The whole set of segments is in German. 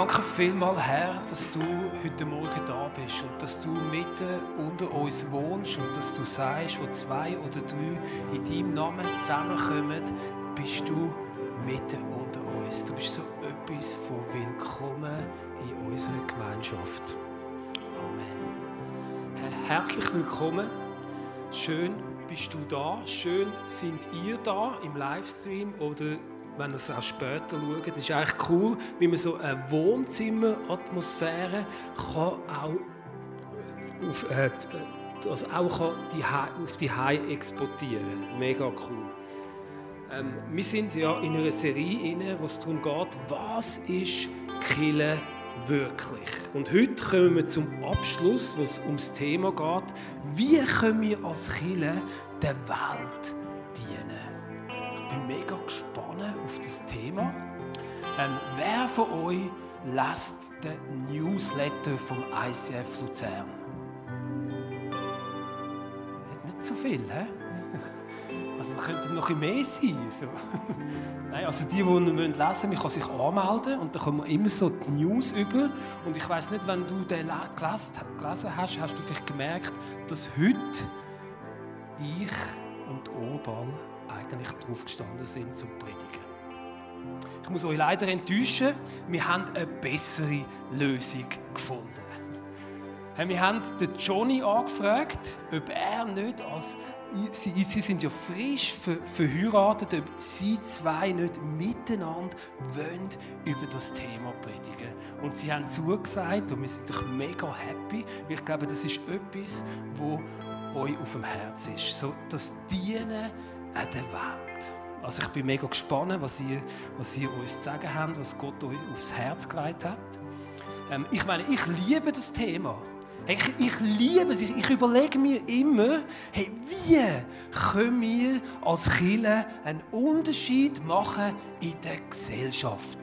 Danke vielmals, Herr, dass du heute Morgen da bist und dass du mitten unter uns wohnst und dass du sagst, wo zwei oder drei in deinem Namen zusammenkommen, bist du mitten unter uns. Du bist so etwas von willkommen in unserer Gemeinschaft. Amen. Herzlich willkommen. Schön bist du da. Schön sind ihr da im Livestream oder wenn ihr es auch später schaut. Es ist eigentlich cool, wie man so eine Wohnzimmeratmosphäre auch auf, äh, also auch kann auf die Hai exportieren. Mega cool. Ähm, wir sind ja in einer Serie, inne, wo es darum geht, was ist Kille wirklich? Und heute kommen wir zum Abschluss, wo es ums Thema geht, wie können wir als Kille der Welt bin mega gespannt auf das Thema. Ähm, wer von euch lässt den Newsletter vom ICF Luzern? Nicht so viel, hä? Also das könnte noch ein mehr sein. So. Nein, also die, die lesen wollen, man kann sich anmelden und dann kommen immer so die News über. Und ich weiß nicht, wenn du den gelesen hast, hast du vielleicht gemerkt, dass heute ich und Obal eigentlich drauf gestanden sind zum Predigen. Ich muss euch leider enttäuschen, wir haben eine bessere Lösung gefunden. Wir haben den Johnny angefragt, ob er nicht als Sie, sie, sind ja frisch verheiratet, ob sie zwei nicht miteinander wollen über das Thema predigen. Und sie haben zugesagt und wir sind doch mega happy, ich glaube, das ist etwas, wo euch auf dem Herz ist. So das Dienen an der Welt. Also ich bin mega gespannt, was ihr, was ihr uns zu sagen habt, was Gott euch aufs Herz gelegt hat. Ähm, ich meine, ich liebe das Thema. Ich, ich liebe es. Ich, ich überlege mir immer, hey, wie können wir als Kirche einen Unterschied machen in der Gesellschaft?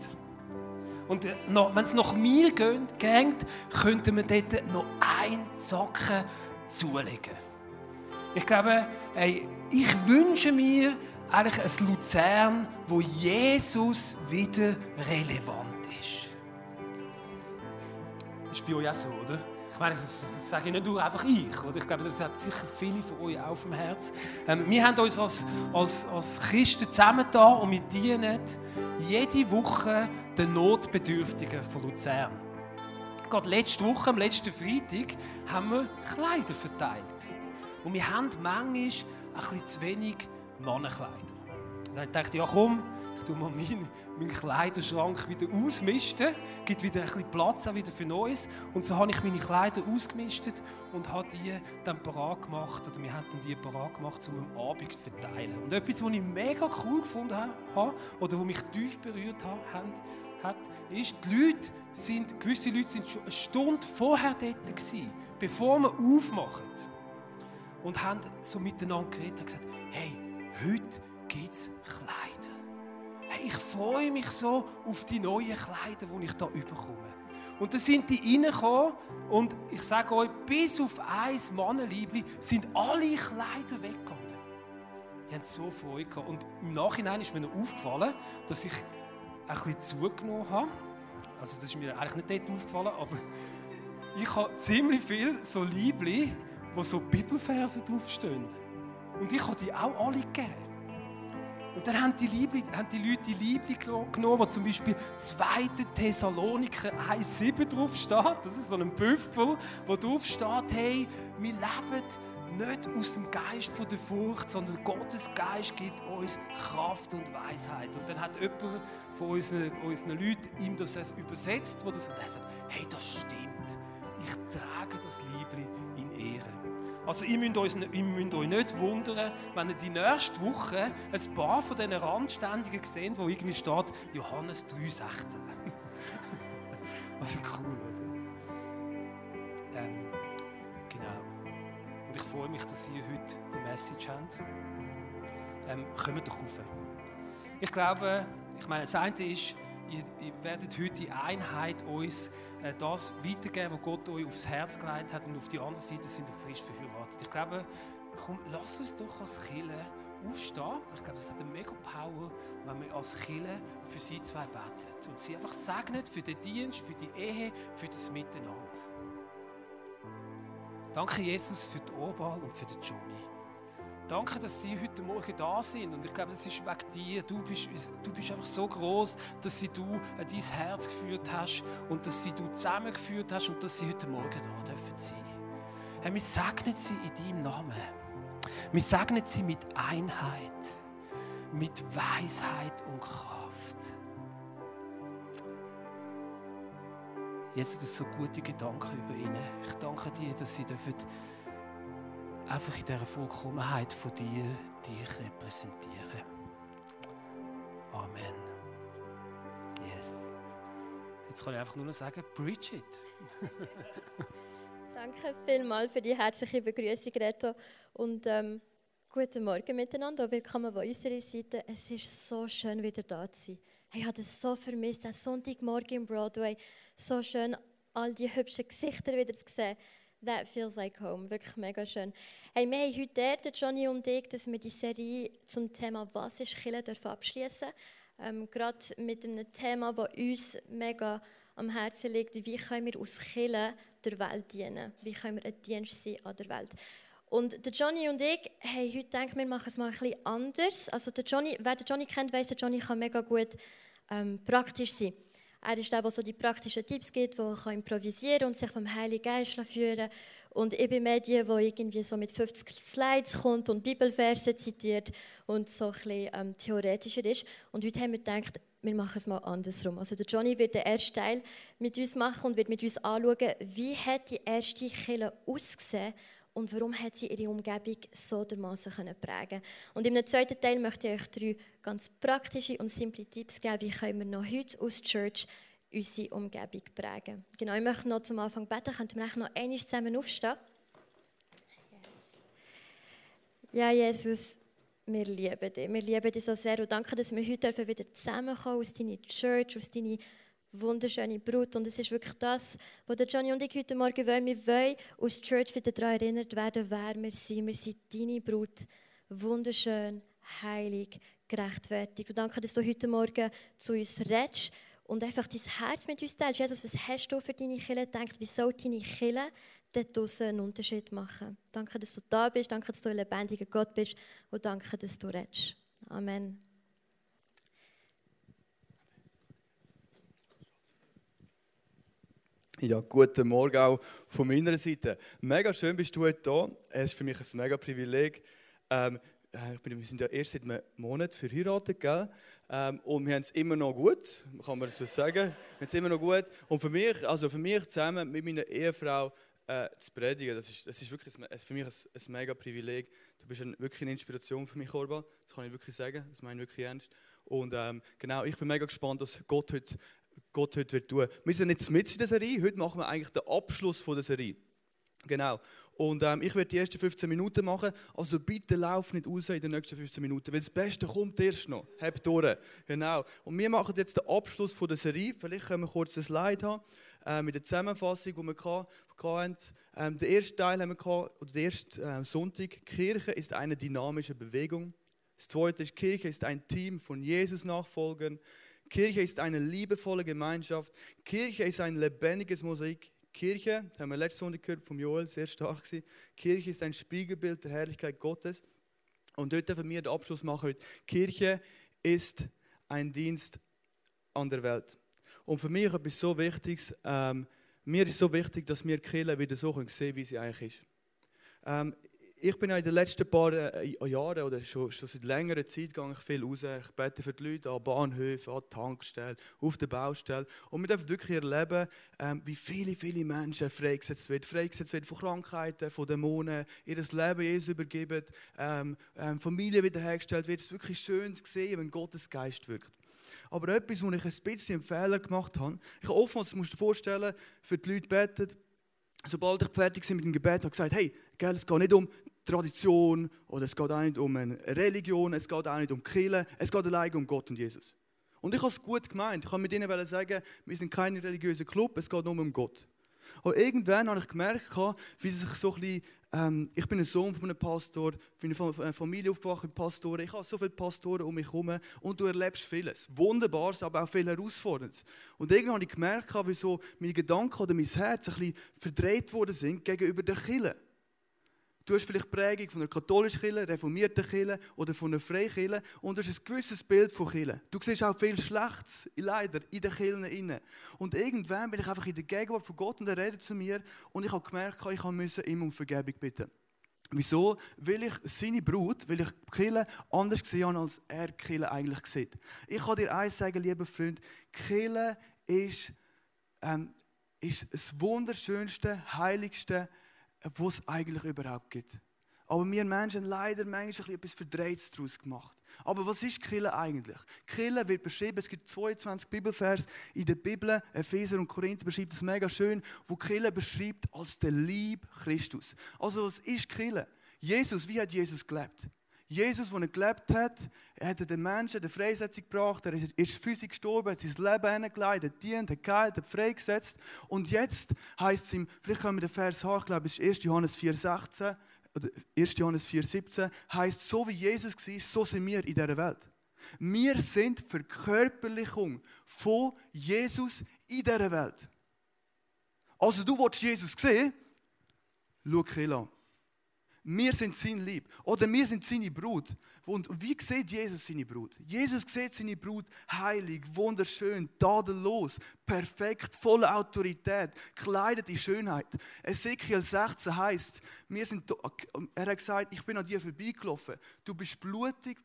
Und äh, wenn es nach mir geht, könnten wir dort noch einen Zacken zulegen. Ich glaube, hey, ich wünsche mir eigentlich ein Luzern, wo Jesus wieder relevant ist. Das ist bei euch auch so, oder? Ich meine, das sage ich nicht nur einfach ich. Oder? Ich glaube, das hat sicher viele von euch auf dem Herz. Ähm, wir haben uns als, als, als Christen zusammengetan und wir dienen jede Woche den Notbedürftigen von Luzern. Gerade letzte Woche, am letzten Freitag, haben wir Kleider verteilt. Und wir haben manchmal ein bisschen zu wenig Mannenkleider. Und dann dachte ich, ja komm, ich tue mal meinen, meinen Kleiderschrank wieder ausmisten, gibt wieder ein bisschen Platz auch wieder für Neues. Und so habe ich meine Kleider ausgemistet und habe die dann parat gemacht, oder wir haben die parat gemacht, um am Abend zu verteilen. Und etwas, was ich mega cool gefunden habe, oder was mich tief berührt hat, ist, die Leute sind, gewisse Leute sind schon eine Stunde vorher dort gewesen, bevor wir aufmachen. Und haben so miteinander geredet und gesagt, hey, heute gibt es Kleider. Hey, ich freue mich so auf die neuen Kleider, die ich hier bekomme. Und da sind die reingekommen und ich sage euch, bis auf ein Mannenliebli sind alle Kleider weggegangen. Die haben so Freude gehabt. Und im Nachhinein ist mir noch aufgefallen, dass ich ein bisschen zugenommen habe. Also das ist mir eigentlich nicht dort aufgefallen, aber ich habe ziemlich viel so Liebli, wo so Bibelverse draufstehen. Und ich habe die auch alle gegeben. Und dann haben die, Liebli, haben die Leute die Liebli genommen, wo zum Beispiel 2. Thessaloniker 1,7 drauf steht. Das ist so ein Büffel, wo drauf steht, hey, wir leben nicht aus dem Geist von der Furcht, sondern Gottes Geist gibt uns Kraft und Weisheit. Und dann hat jemand von unseren, unseren Leuten ihm das übersetzt, wo und er sagt, hey, das stimmt. Ich trage das Liebli in Ehre. Also ihr müsst, euch, ihr müsst euch nicht wundern, wenn ihr die nächste Woche ein paar von diesen Randständigen seht, wo irgendwie steht Johannes 3,16. also cool, oder? Ähm, genau. Und ich freue mich, dass ihr heute die Message habt. Ähm, kommt doch rauf. Ich glaube, ich meine, das eine ist, ihr, ihr werdet heute die Einheit uns äh, das weitergeben, was Gott euch aufs Herz gelegt hat. Und auf die andere Seite sind ihr frisch verheiratet. Ich glaube, komm, lass uns doch als Kille aufstehen. Ich glaube, es hat eine mega Power, wenn wir als Killer für sie zwei beten und sie einfach segnet für den Dienst, für die Ehe, für das Miteinander. Danke, Jesus, für die Orbal und für den Johnny. Danke, dass Sie heute Morgen da sind. Und ich glaube, das ist wegen dir. Du bist, du bist einfach so groß, dass sie du an dein Herz geführt hast und dass sie du zusammengeführt hast und dass sie heute Morgen da dürfen sein. Herr, wir segnen sie in deinem Namen. Wir segnen sie mit Einheit, mit Weisheit und Kraft. Jetzt hast du so gute Gedanken über ihnen. Ich danke dir, dass sie dürfen einfach in dieser Vollkommenheit von dir dich repräsentieren. Amen. Yes. Jetzt kann ich einfach nur noch sagen, Bridget. Danke vielmals für die herzliche Begrüßung, Reto. Und ähm, guten Morgen miteinander. Willkommen an unserer Seite. Es ist so schön, wieder da zu sein. Ich habe es so vermisst, am Sonntagmorgen im Broadway. So schön, all die hübschen Gesichter wieder zu sehen. That feels like home. Wirklich mega schön. Hey, wir haben heute der, Johnny und ich, dass wir die Serie zum Thema «Was ist Chile» abschließen ähm, Gerade mit einem Thema, das uns mega am Herzen liegt. Wie können wir aus Chile der Welt dienen? Wie können wir ein Dienst sein an der Welt? Und der Johnny und ich haben heute gedacht, wir machen es mal ein bisschen anders. Also der Johnny, wer den Johnny kennt, weiß, der Johnny kann mega gut ähm, praktisch sein. Er ist der, der so die praktischen Tipps gibt, der kann improvisieren und sich vom Heiligen Geist führen Und ich bin mehr die, irgendwie so mit 50 Slides kommt und Bibelverse zitiert und so ein bisschen ähm, theoretischer ist. Und heute haben wir gedacht, wir machen es mal andersrum. Also der Johnny wird den ersten Teil mit uns machen und wird mit uns anschauen, wie hat die erste Kille ausgesehen und warum hat sie ihre Umgebung so dermaßen prägen Und im zweiten Teil möchte ich euch drei ganz praktische und simple Tipps geben, wie können wir noch heute aus Church unsere Umgebung prägen. Genau, ich möchte noch zum Anfang beten, könnten wir noch einmal zusammen aufstehen? Ja, Jesus, wir lieben dich. Wir lieben dich so sehr und danke, dass wir heute wieder zusammenkommen aus deiner Church, aus deiner wunderschöne Brut. Und es ist wirklich das, was Johnny und ich heute Morgen wollen. Wir wollen aus Church wieder daran erinnert werden, wer wir sind. Wir sind deine Brut. Wunderschön, heilig, gerechtfertigt. Und danke, dass du heute Morgen zu uns redest und einfach dein Herz mit uns teilst. Jesus, was hast du für deine Kille gedacht? Wie soll deine Kille dort einen Unterschied machen? Danke, dass du da bist. Danke, dass du ein lebendiger Gott bist. Und danke, dass du redest. Amen. Ja, guten Morgen auch von meiner Seite. Mega schön bist du heute da. Es ist für mich ein mega Privileg. Ähm, äh, bin, wir sind ja erst seit einem Monat verheiratet, gell? Ähm, und wir haben es immer noch gut, kann man so sagen. Wir haben es immer noch gut. Und für mich, also für mich zusammen mit meiner Ehefrau äh, zu predigen, das ist, das ist wirklich ein, für mich ein, ein, mega Privileg. Du bist ein, wirklich eine Inspiration für mich, Orba. Das kann ich wirklich sagen. Das meine ich wirklich ernst. Und ähm, genau, ich bin mega gespannt, was Gott heute Gott heute wird tun. Wir sind jetzt mit in der Serie. Heute machen wir eigentlich den Abschluss von der Serie. Genau. Und ähm, ich werde die ersten 15 Minuten machen. Also bitte lauf nicht raus in den nächsten 15 Minuten, weil das Beste kommt erst noch. Habt durch. Genau. Und wir machen jetzt den Abschluss von der Serie. Vielleicht können wir kurz ein Slide haben äh, mit der Zusammenfassung, die wir hatten. Ähm, den ersten Teil haben wir gehabt, oder den ersten äh, Sonntag. Kirche ist eine dynamische Bewegung. Das zweite ist, Kirche ist ein Team von Jesus-Nachfolgern. Kirche ist eine liebevolle Gemeinschaft. Kirche ist ein lebendiges Mosaik. Kirche, das haben wir letzte Sonntag gehört vom Joel, sehr stark gewesen. Kirche ist ein Spiegelbild der Herrlichkeit Gottes. Und dort dürfen wir den Abschluss machen heute. Kirche ist ein Dienst an der Welt. Und für mich etwas so Wichtiges, ähm, mir ist so wichtig, dass wir Kirche wieder so sehen können, wie sie eigentlich ist. Ähm, ich bin in den letzten paar äh, Jahren oder schon, schon seit längerer Zeit gehe ich viel raus. Ich bete für die Leute an Bahnhöfen, an Tankstellen, auf der Baustelle. Und wir dürfen wirklich erleben, ähm, wie viele, viele Menschen freigesetzt werden. Freigesetzt werden von Krankheiten, von Dämonen, ihr Leben Jesus übergeben, ähm, ähm, Familie wiederhergestellt wird. Es ist wirklich schön zu sehen, wenn Gottes Geist wirkt. Aber etwas, wo ich ein bisschen einen Fehler gemacht habe, ich oftmals, musst du dir vorstellen, für die Leute beten, sobald ich fertig bin mit dem Gebet, habe ich gesagt, hey, gell, es geht nicht um Tradition oder es geht auch nicht um eine Religion, es geht auch nicht um Kirche, es geht allein um Gott und Jesus. Und ich habe es gut gemeint. Ich kann mit ihnen sagen, wir sind kein religiöser Club, es geht nur um Gott. Und irgendwann habe ich gemerkt, wie sich so ein bisschen, ähm, ich bin ein Sohn von einem Pastor, bin in einer Familie aufgewacht mit Pastoren, ich habe so viele Pastoren um mich herum und du erlebst vieles. Wunderbares, aber auch viel Herausforderndes. Und irgendwann habe ich gemerkt, wie so meine Gedanken oder mein Herz ein bisschen verdreht worden sind gegenüber den Kirchen. Du hast vielleicht Prägung von einer katholischen Kirche, reformierten Kirche oder von einer Freikirche und du hast ein gewisses Bild von Kirche. Du siehst auch viel Schlechtes, leider, in den Kirchen Und irgendwann bin ich einfach in der Gegenwart von Gott und er redet zu mir und ich habe gemerkt, ich musste ihm um Vergebung bitten. Wieso? Weil ich seine Brut, weil ich Kille anders gesehen habe, als er Kille eigentlich sieht. Ich kann dir eins sagen, lieber Freund, Kille ist, ähm, ist das wunderschönste, heiligste, was es eigentlich überhaupt gibt. Aber wir Menschen haben leider manchmal etwas Verdrehtes daraus gemacht. Aber was ist Kille eigentlich? Kille wird beschrieben, es gibt 22 Bibelvers in der Bibel, Epheser und Korinther beschreibt das mega schön, wo Kille beschreibt als der Lieb Christus. Also was ist Kille? Jesus, wie hat Jesus gelebt? Jesus, der gelebt hat, hat den Menschen die Freisetzung gebracht, er ist physisch gestorben, hat sein Leben hingelegt, hat dient, hat geheilt, hat freigesetzt. Und jetzt heißt es ihm, vielleicht können wir den Vers haben, ich glaube, es ist 1. Johannes 4,16 oder 1. Johannes 4,17, heißt, so wie Jesus war, so sind wir in dieser Welt. Wir sind Verkörperlichung von Jesus in dieser Welt. Also du willst Jesus sehen, schau Kiel an. Wir sind sein Lieb. Oder wir sind seine Brut. Und wie sieht Jesus seine Brut? Jesus sieht seine Brut heilig, wunderschön, tadellos, perfekt, voller Autorität, kleidet in Schönheit. Ezekiel 16 heißt, wir sind, er hat gesagt, ich bin an dir vorbeigelaufen. Du bist blutig,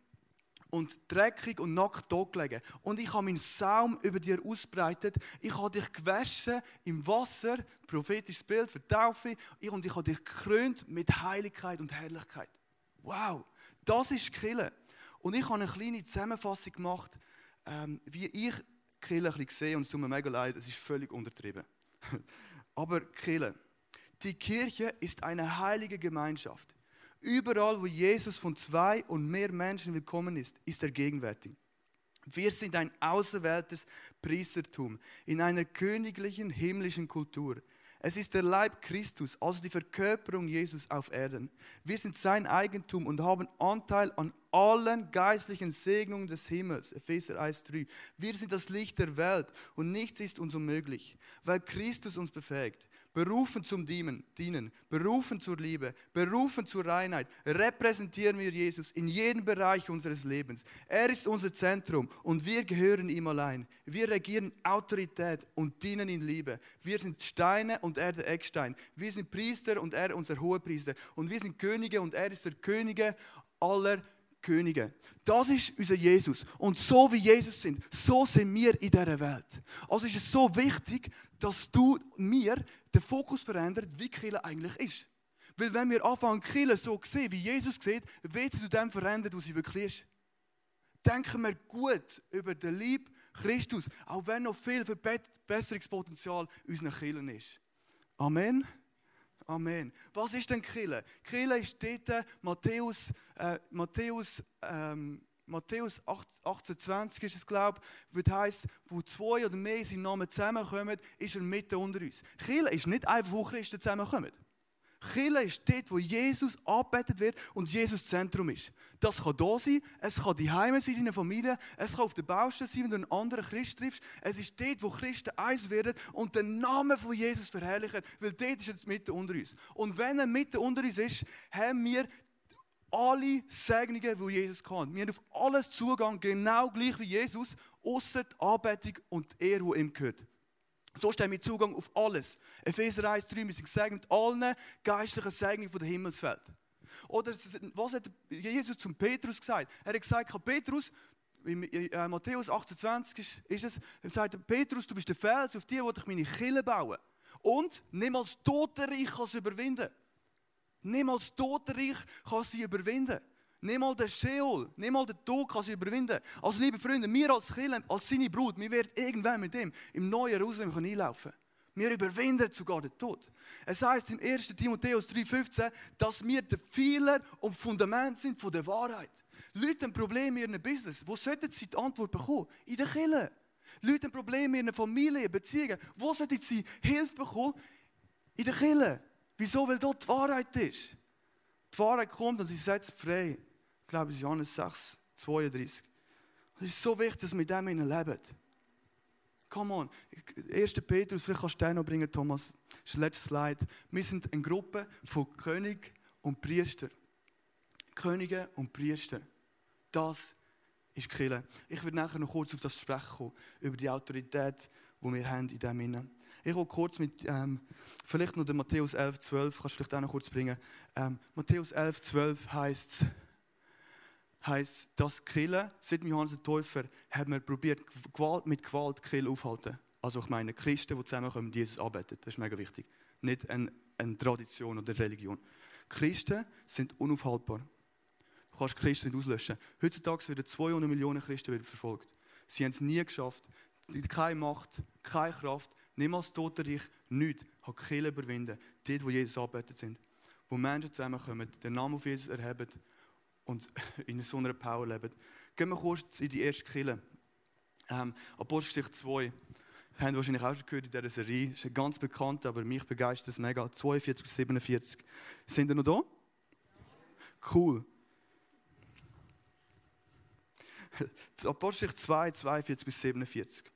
und dreckig und nackt gelegen. Und ich habe meinen Saum über dir ausbreitet. Ich habe dich gewaschen im Wasser, prophetisches Bild für Taufe. Und ich habe dich gekrönt mit Heiligkeit und Herrlichkeit. Wow, das ist Kille. Und ich habe eine kleine Zusammenfassung gemacht, ähm, wie ich Kille ein bisschen sehe. Und es tut mir mega leid, es ist völlig untertrieben. Aber Kille. Die Kirche ist eine heilige Gemeinschaft. Überall, wo Jesus von zwei und mehr Menschen willkommen ist, ist er gegenwärtig. Wir sind ein auserwähltes Priestertum in einer königlichen himmlischen Kultur. Es ist der Leib Christus, also die Verkörperung Jesus auf Erden. Wir sind sein Eigentum und haben Anteil an allen geistlichen Segnungen des Himmels. Epheser 1,3. Wir sind das Licht der Welt und nichts ist uns unmöglich, weil Christus uns befähigt berufen zum Dienen, berufen zur Liebe, berufen zur Reinheit, repräsentieren wir Jesus in jedem Bereich unseres Lebens. Er ist unser Zentrum und wir gehören ihm allein. Wir regieren Autorität und dienen in Liebe. Wir sind Steine und er der Eckstein. Wir sind Priester und er unser Hohepriester. Und wir sind Könige und er ist der Könige aller Könige. Das ist unser Jesus. Und so wie Jesus sind, so sind wir in dieser Welt. Also ist es so wichtig, dass du mir den Fokus verändert, wie Kirche eigentlich ist. Weil wenn wir anfangen, Kirche so zu sehen, wie Jesus sieht, wird zu dem verändern, was sie wirklich ist. Denken wir gut über den Lieb Christus, auch wenn noch viel Verbesserungspotenzial in unseren Kirchen ist. Amen. Amen. Was ist denn Kille? Kille ist dort, Matthäus, äh, Matthäus, ähm, Matthäus 18,20 ist es, glaube ich, wo heißt, wo zwei oder mehr in seinem Namen zusammenkommen, ist er mitten unter uns. Kille ist nicht einfach, wo Christen zusammenkommen. Kirche ist dort, wo Jesus angebetet wird und Jesus Zentrum ist. Das kann da sein, es kann die Heime sein, in der Familie, es kann auf der Baustelle sein, wenn du einen anderen Christ triffst. Es ist dort, wo Christen eins werden und den Namen von Jesus verherrlichen, weil dort ist er mitten unter uns. Und wenn er mitten unter uns ist, haben wir alle Segnungen, die Jesus kann. Wir haben auf alles Zugang, genau gleich wie Jesus, außer die Anbetung und die Ehre, die ihm gehört. So stehen wir Zugang auf alles. Epheser 1, 3, wir sind gesegnet mit allen geistlichen Segnungen von der Himmelswelt. Oder was hat Jesus zum Petrus gesagt? Er hat gesagt, Petrus, in äh, Matthäus 28 ist, es, er sagt, Petrus, du bist der Fels, auf dir wo ich meine Kille bauen. Und niemals Totenreich kann sie überwinden. Niemals Totenreich kann sie überwinden. Nimm mal den Sheol, nimm mal den Tod kann sie überwinden. Also liebe Freunde, wir als Kirche, als seine Brut, wir werden irgendwann mit ihm im neuen Jerusalem einlaufen Wir überwinden sogar den Tod. Es heißt im 1. Timotheus 3,15, dass wir der Pfeiler und Fundament sind von der Wahrheit. Leute haben Probleme in ihrem Business. Wo sollten sie die Antwort bekommen? In der Kirche. Leute haben Probleme in einer Familie, Beziehungen. Wo sollten sie Hilfe bekommen? In der Kille. Wieso? Weil dort die Wahrheit ist. Die Wahrheit kommt und sie setzt frei. Ich glaube, es ist Johannes 6, 32. Es ist so wichtig, dass wir in dem leben. Come on. 1. Petrus, vielleicht kannst du den noch bringen, Thomas. Das ist der letzte Slide. Wir sind eine Gruppe von König und Priester. Könige und Priester. Das ist Kille. Ich werde nachher noch kurz auf das sprechen kommen, über die Autorität, die wir haben in diesem Innen. Ich will kurz mit, ähm, vielleicht noch den Matthäus 11, 12, kannst du vielleicht auch noch kurz bringen. Ähm, Matthäus 11, 12 heißt heißt, dass Killen, seit Johannes der Täufer, haben wir probiert, Gewalt, mit Gewalt Killen aufhalten. Also ich meine, Christen, die zusammenkommen Jesus arbeiten, das ist mega wichtig. Nicht eine, eine Tradition oder Religion. Christen sind unaufhaltbar. Du kannst Christen nicht auslöschen. Heutzutage werden 200 Millionen Christen verfolgt. Sie haben es nie geschafft. Keine Macht, keine Kraft, niemals Totenreich, nichts hat Kirche überwinden. Dort, wo Jesus arbeitet sind. Wo Menschen zusammenkommen, den Namen auf Jesus erheben und in so einer Power leben. Gehen wir kurz in die erste Kirche. Ähm, Apostelgeschichte 2. Wir haben wahrscheinlich auch schon gehört in dieser Serie. Ist ganz bekannt, aber mich begeistert es mega. 42 bis 47. Sind ihr noch da? Cool. Apostelgeschichte 2, 42 bis 47.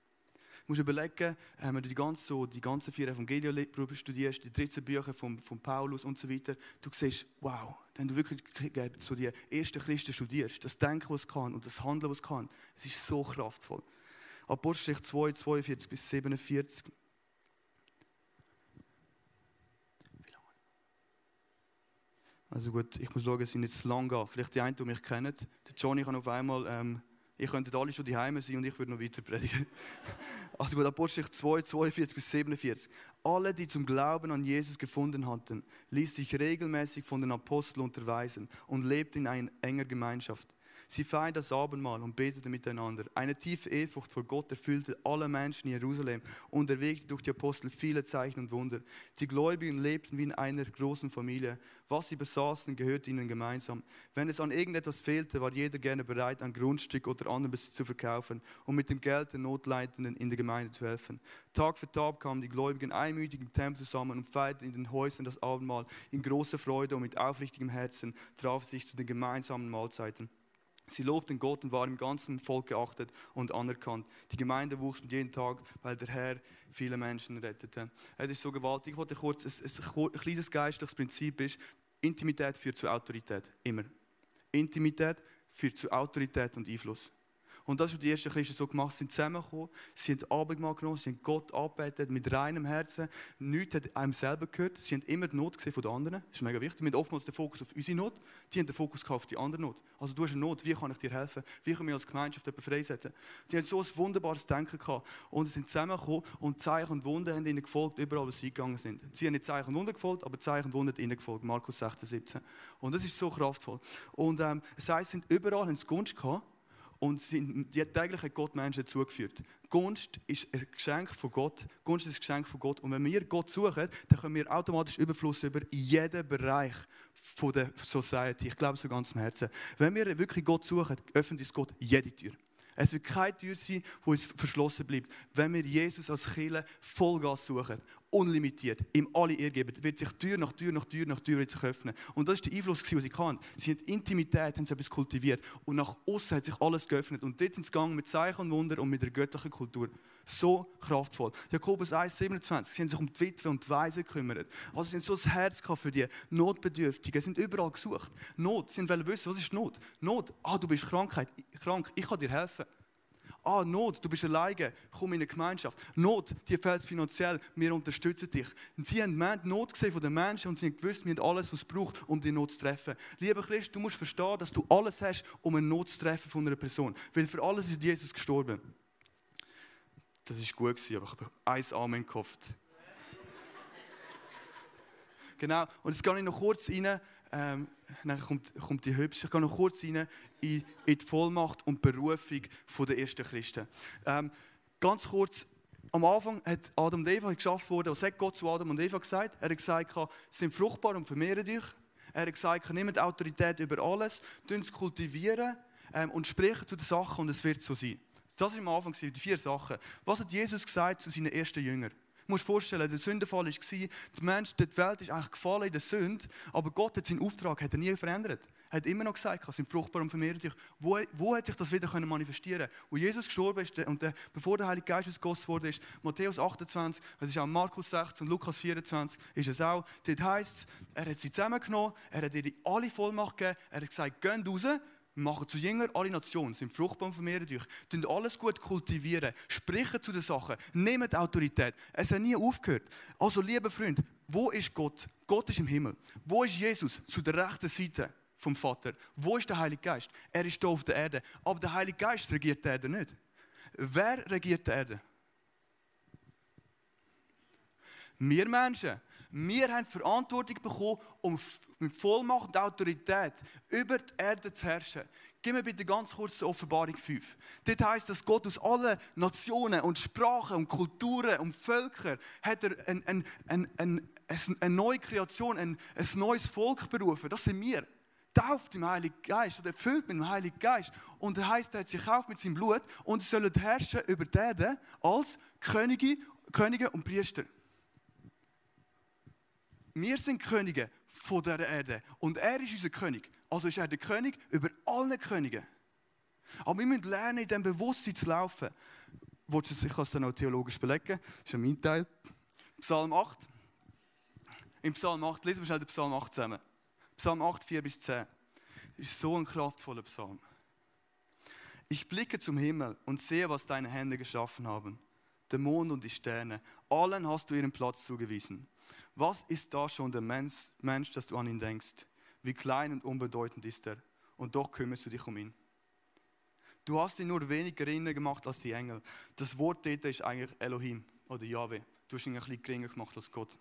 Musst überlegen, wenn du die, ganze, so, die ganzen vier Evangelien studierst, die 13 Bücher von, von Paulus und so weiter, du siehst, wow, wenn du wirklich so die ersten Christen studierst, das Denken, was es kann und das Handeln, was es kann, es ist so kraftvoll. Apostelgeschichte 2, 42 bis 47. Also gut, ich muss schauen, dass ich nicht zu lang gehe. Vielleicht die einen, die mich kennen. Der Johnny kann auf einmal, ähm, ihr könntet alle schon die Heime sein und ich würde noch weiter predigen. Also gut, Apostelgeschichte 2, 42 bis 47. Alle, die zum Glauben an Jesus gefunden hatten, ließ sich regelmäßig von den Aposteln unterweisen und lebten in einer enger Gemeinschaft. Sie feierten das Abendmahl und beteten miteinander. Eine tiefe Ehrfurcht vor Gott erfüllte alle Menschen in Jerusalem und erwegte durch die Apostel viele Zeichen und Wunder. Die Gläubigen lebten wie in einer großen Familie. Was sie besaßen, gehörte ihnen gemeinsam. Wenn es an irgendetwas fehlte, war jeder gerne bereit, ein Grundstück oder anderen Besitz zu verkaufen, um mit dem Geld den Notleidenden in der Gemeinde zu helfen. Tag für Tag kamen die Gläubigen einmütig im Tempel zusammen und feierten in den Häusern das Abendmahl in großer Freude und mit aufrichtigem Herzen trafen sich zu den gemeinsamen Mahlzeiten. Sie lobten Gott und waren im ganzen Volk geachtet und anerkannt. Die Gemeinde wuchs mit jedem Tag, weil der Herr viele Menschen rettete. Es ist so gewaltig. Ich wollte kurz, ein, ein kleines geistliches Prinzip ist, Intimität führt zu Autorität. Immer. Intimität führt zu Autorität und Einfluss. Und das, was die ersten Christen so gemacht sind, zusammengekommen, sie haben Abendmahl genommen, sie haben Gott arbeitet mit reinem Herzen. Nichts hat einem selber gehört. Sie haben immer die Not gesehen von den anderen. Das ist mega wichtig. Wir haben oftmals den Fokus auf unsere Not, die haben den Fokus auf die andere Not. Also du hast eine Not, wie kann ich dir helfen? Wie können wir als Gemeinschaft jemanden freisetzen? Die haben so ein wunderbares Denken gehabt. Und sie sind zusammengekommen und Zeichen und Wunder haben ihnen gefolgt, überall, wo sie gegangen sind. Sie haben nicht Zeichen und Wunder gefolgt, aber Zeichen und Wunder haben ihnen gefolgt. Markus 16, 17. Und das ist so kraftvoll. Und ähm, das heißt, sie sind überall ins Gunst gehabt und sind, die täglich hat Gott Menschen dazugeführt. Gunst ist ein Geschenk von Gott. Gunst ist ein Geschenk von Gott. Und wenn wir Gott suchen, dann können wir automatisch Überfluss über jeden Bereich von der Society. Ich glaube so ganz im Herzen. Wenn wir wirklich Gott suchen, öffnet uns Gott jede Tür. Es wird keine Tür sein, die uns verschlossen bleibt. Wenn wir Jesus als Killer Vollgas suchen, unlimitiert, ihm alle ihr geben, wird sich Tür nach Tür nach Tür nach Tür sich öffnen. Und das ist der Einfluss, den sie kann. Sie haben Intimität, haben sie etwas kultiviert. Und nach außen hat sich alles geöffnet. Und dort sind sie gegangen mit Zeichen und Wunder und mit der göttlichen Kultur. So kraftvoll. Jakobus 1, 27, sie haben sich um die Witwe und die Weise gekümmert. Also sie haben so ein Herz für die Notbedürftigen. Sie sind überall gesucht. Not, sie wollen wissen, was ist Not? Not, ah, du bist Krankheit, krank, ich kann dir helfen. Ah, Not, du bist alleine, komm in eine Gemeinschaft. Not, dir fehlt es finanziell, wir unterstützen dich. Und sie haben die Not gesehen von den Menschen und sie haben gewusst, wir haben alles, was es braucht, um die Not zu treffen. Lieber Christ, du musst verstehen, dass du alles hast, um eine Not zu treffen von einer Person. Weil für alles ist Jesus gestorben. Das ist gut gewesen, aber ich habe eins Amen gehofft. genau, und jetzt gehe ich noch kurz rein ähm, dann kommt, kommt die Hübsche. Ich gehe noch kurz rein in, in die Vollmacht und Berufung der ersten Christen. Ähm, ganz kurz, am Anfang hat Adam und Eva geschaffen worden. Was hat Gott zu Adam und Eva gesagt? Er hat gesagt, sind fruchtbar und vermehren dich. Er hat gesagt, nehmt Autorität über alles, es kultivieren ähm, und sprechen zu den Sachen und es wird so sein. Das war am Anfang die vier Sachen. Was hat Jesus gesagt zu seinen ersten Jüngern? Du musst dir vorstellen, der Sündenfall war, die, Mensch, die Welt ist eigentlich gefallen in der Sünde, aber Gott hat seinen Auftrag hat er nie verändert. Er hat immer noch gesagt, sind fruchtbar und vermehrt dich. Wo, wo hat sich das wieder manifestieren können? Wo Jesus gestorben ist und der, bevor der Heilige Geist ausgegossen wurde, ist Matthäus 28, das ist auch Markus 16 und Lukas 24, ist es auch. Dort heisst es, er hat sie zusammengenommen, er hat ihnen alle Vollmacht gegeben, er hat gesagt, geht raus, machen zu Jünger alle Nationen, sind fruchtbar und vermehren euch, tun alles gut kultivieren, sprechen zu den Sachen, nehmen Autorität. Es hat nie aufgehört. Also, lieber Freund, wo ist Gott? Gott ist im Himmel. Wo ist Jesus? Zu der rechten Seite vom Vater. Wo ist der Heilige Geist? Er ist hier auf der Erde. Aber der Heilige Geist regiert die Erde nicht. Wer regiert die Erde? Wir Menschen. Wir haben Verantwortung bekommen, um mit Vollmacht und Autorität über die Erde zu herrschen. Gib mir bitte ganz kurz die Offenbarung 5. Dort heisst, dass Gott aus allen Nationen und Sprachen und Kulturen und Völkern hat er eine, eine, eine, eine neue Kreation, ein, ein neues Volk berufen. Das sind wir tauft im Heiligen Geist oder erfüllt mit dem Heiligen Geist. Und er heißt, er hat sich gekauft mit seinem Blut und sollen herrschen über die Erde als Könige, Könige und Priester. Wir sind Könige von dieser Erde und er ist unser König. Also ist er der König über alle Könige. Aber wir müssen lernen, in diesem Bewusstsein zu laufen. Willst du es, ich kann es dann auch theologisch belegen, das ist ja mein Teil. Psalm 8. Im Psalm 8, lesen wir schnell den Psalm 8 zusammen. Psalm 8, 4 bis 10. Das ist so ein kraftvoller Psalm. Ich blicke zum Himmel und sehe, was deine Hände geschaffen haben. Der Mond und die Sterne. Allen hast du ihren Platz zugewiesen. Was ist da schon der Mensch, Mensch, dass du an ihn denkst? Wie klein und unbedeutend ist er. Und doch kümmerst du dich um ihn. Du hast ihn nur wenig geringer gemacht als die Engel. Das Wort dort ist eigentlich Elohim oder Yahweh. Du hast ihn ein bisschen geringer gemacht als Gott.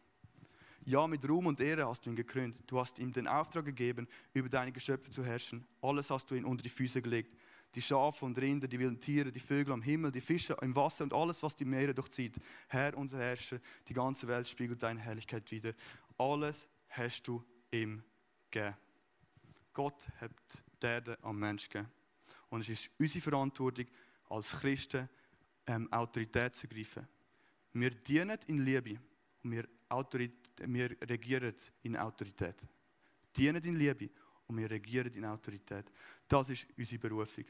Ja, mit Ruhm und Ehre hast du ihn gekrönt. Du hast ihm den Auftrag gegeben, über deine Geschöpfe zu herrschen. Alles hast du ihm unter die Füße gelegt. Die Schafe und Rinder, die wilden Tiere, die Vögel am Himmel, die Fische im Wasser und alles, was die Meere durchzieht. Herr, unser Herrscher, die ganze Welt spiegelt deine Herrlichkeit wieder. Alles hast du ihm gegeben. Gott hat die Erde am Mensch gegeben. Und es ist unsere Verantwortung, als Christen ähm, Autorität zu greifen. Wir dienen in Liebe und wir wir regieren in Autorität. Dienen in Liebe und wir regieren in Autorität. Das ist unsere Berufung.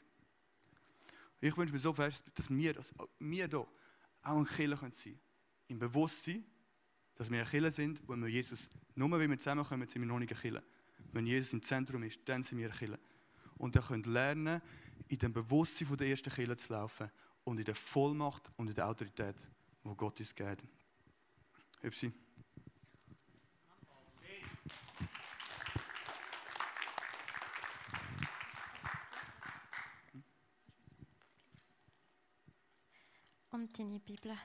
Ich wünsche mir so fest, dass wir, dass wir hier auch ein Killer sein können. Im Bewusstsein, dass wir ein Killer sind, wo wir Jesus, nur wenn wir zusammenkommen, sind wir noch nicht ein Killer. Wenn Jesus im Zentrum ist, dann sind wir ein Killer. Und ihr könnt lernen, in dem Bewusstsein von der ersten Killer zu laufen und in der Vollmacht und in der Autorität, wo Gott uns gibt. Hübschi. Und deine Bibel,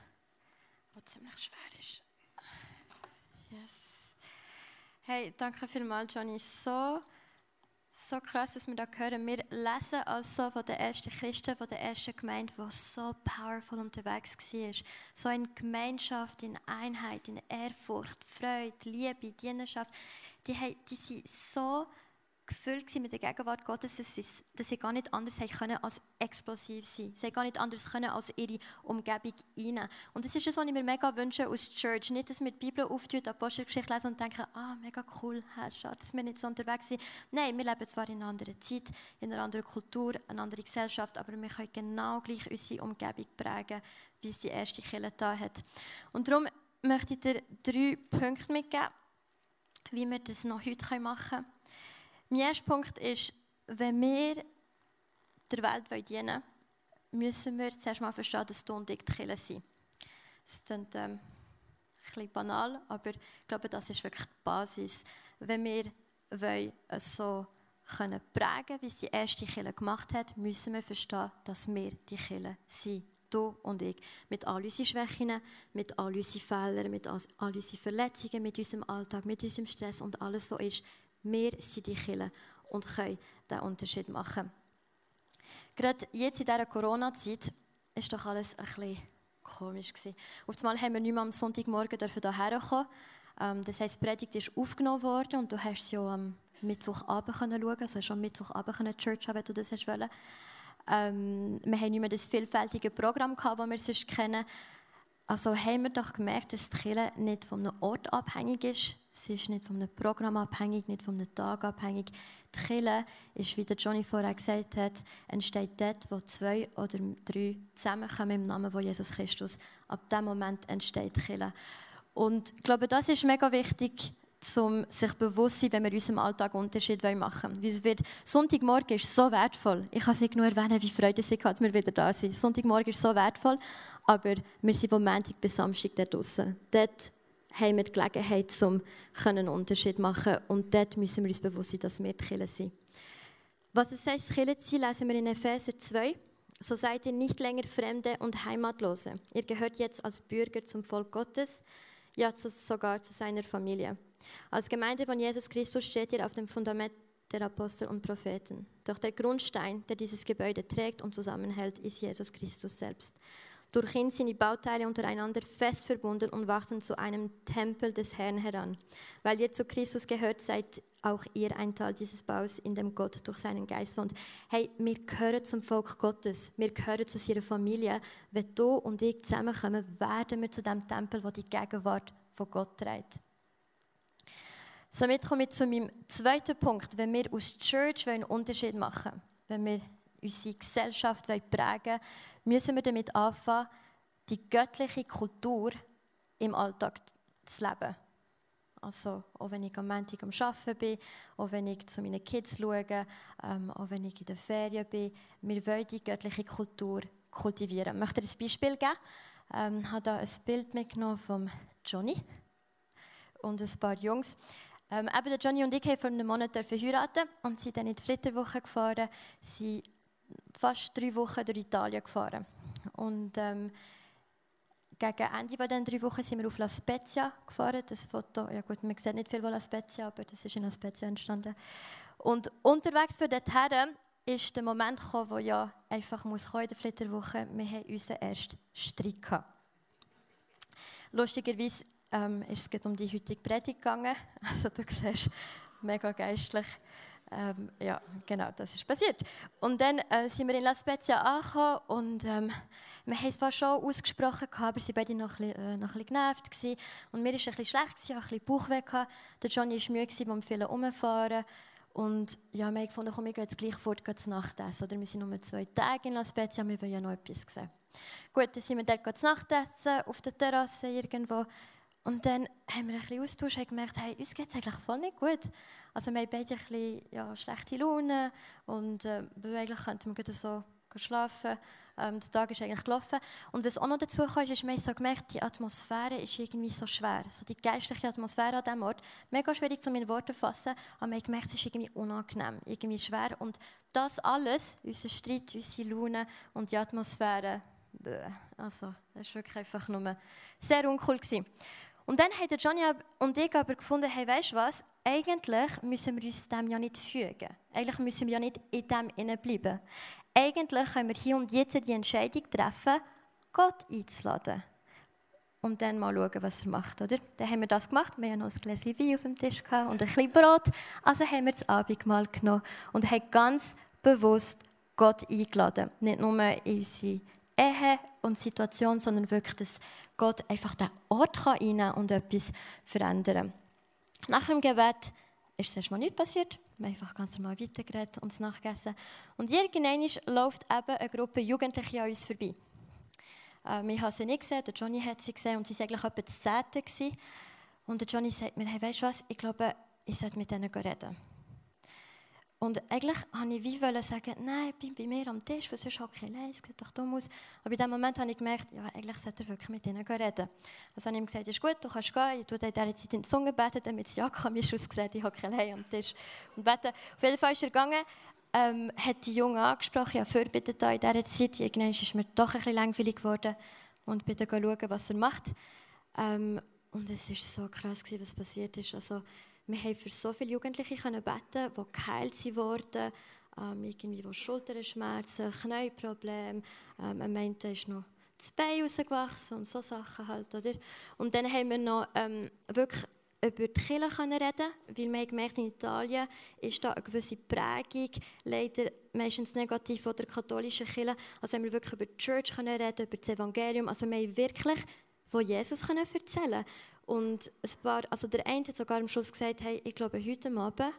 die ziemlich schwer ist. Yes. Hey, danke vielmals, Johnny. So, so krass, was wir da hören. Wir lesen also von den ersten Christen, von der ersten Gemeinde, die so powerful unterwegs war. So in Gemeinschaft, in Einheit, in Ehrfurcht, Freude, Liebe, Dienerschaft. Die, die sind so gefüllt mit der Gegenwart Gottes, dass sie, dass sie gar nicht anders können als explosiv sein. Sie gar nicht anders können als ihre Umgebung rein. Und das ist das, was ich mir mega wünsche aus der Church. Nicht, dass wir die Bibel auftun, Apostelgeschichte lesen und denken, ah, mega cool, Herr, schade, dass wir nicht so unterwegs sind. Nein, wir leben zwar in einer anderen Zeit, in einer anderen Kultur, einer anderen Gesellschaft, aber wir können genau gleich unsere Umgebung prägen, wie es die erste Kirche da hat. Und darum möchte ich dir drei Punkte mitgeben, wie wir das noch heute machen können. Mein erster Punkt ist, wenn wir der Welt dienen wollen, müssen wir zuerst mal verstehen, dass du und ich die Kirche sind. Das klingt ähm, ein bisschen banal, aber ich glaube, das ist wirklich die Basis. Wenn wir wollen, so können prägen wie es die erste Kirche gemacht hat, müssen wir verstehen, dass wir die Kirche sind. Du und ich. Mit all unseren Schwächen, mit all unseren Fehlern, mit all unseren Verletzungen, mit unserem Alltag, mit unserem Stress und alles, was ist. Wir sind die Killer und können diesen Unterschied machen. Gerade jetzt in dieser Corona-Zeit war doch alles ein bisschen komisch. Auf einmal haben wir nicht mehr am Sonntagmorgen hierher kommen. Ähm, das heisst, die Predigt ist aufgenommen worden und du hast sie auch am Mittwochabend schauen können. Also hast du am Mittwochabend eine Church haben, wenn du das hast wollen. Ähm, wir haben nicht mehr das vielfältige Programm das wir sonst kennen. Also haben wir doch gemerkt, dass die Kirche nicht von einem Ort abhängig ist. Sie ist nicht von einem Programm abhängig, nicht von einem Tag abhängig. Die Kirche ist, wie der Johnny vorher gesagt hat, entsteht dort, wo zwei oder drei zusammenkommen im Namen von Jesus Christus. Ab dem Moment entsteht die Kirche. Und ich glaube, das ist mega wichtig, um sich bewusst zu sein, wenn wir in unserem Alltag Unterschied machen wollen. Sonntagmorgen ist so wertvoll. Ich kann es nicht nur erwähnen, wie Freude ich habe, dass wir wieder da sind. Sonntagmorgen ist so wertvoll, aber wir sind von Montag bis Samstag dort draußen. Haben wir die Gelegenheit, um einen Unterschied zu machen. Und dort müssen wir uns bewusst sein, dass wir die Kirche sind. Was es heißt, Kirche zu sein, lesen wir in Epheser 2. So seid ihr nicht länger Fremde und Heimatlose. Ihr gehört jetzt als Bürger zum Volk Gottes, ja sogar zu seiner Familie. Als Gemeinde von Jesus Christus steht ihr auf dem Fundament der Apostel und Propheten. Doch der Grundstein, der dieses Gebäude trägt und zusammenhält, ist Jesus Christus selbst. Durch ihn sind die Bauteile untereinander fest verbunden und wachsen zu einem Tempel des Herrn heran. Weil ihr zu Christus gehört, seid auch ihr ein Teil dieses Baus, in dem Gott durch seinen Geist wohnt. Hey, wir gehören zum Volk Gottes, wir gehören zu seiner Familie. Wenn du und ich zusammenkommen, werden wir zu dem Tempel, wo die Gegenwart von Gott trägt. Somit komme ich zu meinem zweiten Punkt. Wenn wir aus Church einen Unterschied machen wollen, wenn wir unsere Gesellschaft prägen wollen, müssen wir damit anfangen, die göttliche Kultur im Alltag zu leben. Also, auch wenn ich am Montag am Arbeiten bin, auch wenn ich zu meinen Kids schaue, ähm, auch wenn ich in der Ferien bin. Wir wollen die göttliche Kultur kultivieren. Ich möchte ein Beispiel geben. Ähm, ich habe hier ein Bild mitgenommen von Johnny und ein paar Jungs. Ähm, eben der Johnny und ich haben vor einem Monat heiraten und sind dann in die Flitterwoche gefahren, sind fast drei Wochen durch Italien gefahren. Und ähm, gegen Ende von diesen drei Wochen sind wir auf La Spezia gefahren. Das Foto, ja gut, man sieht nicht viel von La Spezia, aber das ist in La Spezia entstanden. Und unterwegs für dorthin ist der Moment gekommen, wo ja einfach muss kommen in der Flitterwoche. Wir haben unseren ersten Streit gehabt. Lustigerweise ähm, ist es um die heutige Predigt gegangen. Also du siehst, mega geistlich. Ähm, ja, genau, das ist passiert. Und dann äh, sind wir in La Spezia angekommen und ähm, wir haben es zwar schon ausgesprochen, aber sie beide noch ein bisschen, äh, noch ein bisschen genervt. Gewesen. Und mir war ein bisschen schlecht, ich hatte ein bisschen Bauchweh. Gehabt. Der Johnny war müde, beim vielen Umfahren. Und ja, wir haben gefunden, komm, wir gehen jetzt gleich fort, gehen zu Nacht essen. Oder wir sind nur zwei Tage in La Spezia, wir wollen ja noch etwas sehen. Gut, dann sind wir dort zu Nacht essen, auf der Terrasse irgendwo. Und dann haben wir ein bisschen austauscht und gemerkt, hey, uns geht es eigentlich voll nicht gut. Also wir haben beide ein bisschen ja, schlechte Laune und äh, eigentlich könnten wir so schlafen. Ähm, der Tag ist eigentlich gelaufen. Und was auch noch dazu kam, ist, haben so gemerkt, die Atmosphäre ist irgendwie so schwer. So die geistliche Atmosphäre an diesem Ort, mega schwierig zu meinen Worten zu fassen, aber wir gemerkt, es ist irgendwie unangenehm, irgendwie schwer. Und das alles, unser Streit, unsere Laune und die Atmosphäre, also das war wirklich einfach nur sehr uncool. Gewesen. Und dann haben Johnny und ich aber gefunden, hey, weißt du was? Eigentlich müssen wir uns dem ja nicht fügen. Eigentlich müssen wir ja nicht in dem bleiben. Eigentlich können wir hier und jetzt die Entscheidung treffen, Gott einzuladen. Und dann mal schauen, was er macht, oder? Dann haben wir das gemacht. Wir haben noch ein Gläschen Wein auf dem Tisch gehabt und ein bisschen Brot. Also haben wir das Abendmahl genommen und haben ganz bewusst Gott eingeladen. Nicht nur in unsere Ehe und Situation, sondern wirklich, dass Gott einfach den Ort rein kann und etwas verändern Nach dem Gebet ist erstmal nichts passiert. Wir haben einfach ganz normal weitergeredet und es nachgegessen. Und irgendwann läuft eben eine Gruppe Jugendliche an uns vorbei. Äh, wir haben sie nicht gesehen, der Johnny hat sie gesehen und sie waren eigentlich etwa das. Und der Johnny sagt mir, hey, weißt du was, ich glaube, ich sollte mit denen reden. Und eigentlich wollte ich wie sagen, nein, bin bei mir am Tisch, was ist okay, nein, es sieht doch dumm aus. Aber in dem Moment habe ich gemerkt, ja, eigentlich sollte er wirklich mit ihnen reden. Also habe ich ihm gesagt, ist gut, du kannst gehen, ich tue in dieser Zeit in die Zunge beten, damit es ja komisch aussieht, ich hocke allein am Tisch und bete. Auf jeden Fall ist er gegangen, ähm, hat die Junge angesprochen, ja, vorbeten da in dieser Zeit. Irgendwann ist mir doch ein bisschen langweilig geworden und bitte schauen, was er macht. Ähm, und es war so krass, was passiert ist. Also, wir haben für so viele Jugendliche beten, die geheilt wurden, ähm, irgendwie wo Schulterschmerzen, Knieprobleme, ähm, ein meinte ist noch das Bein rausgewachsen und so Sachen halt, oder? Und dann haben wir noch ähm, wirklich über die Kirche reden weil wir gemerkt, in Italien ist da eine gewisse Prägung, leider meistens negativ von der katholischen Kirche. Also haben wir wirklich über die Church reden, über das Evangelium. Also wir haben wirklich die Jesus erzählen können. Und ein paar, also der eine hat sogar am Schluss gesagt, hey, ich glaube, heute Abend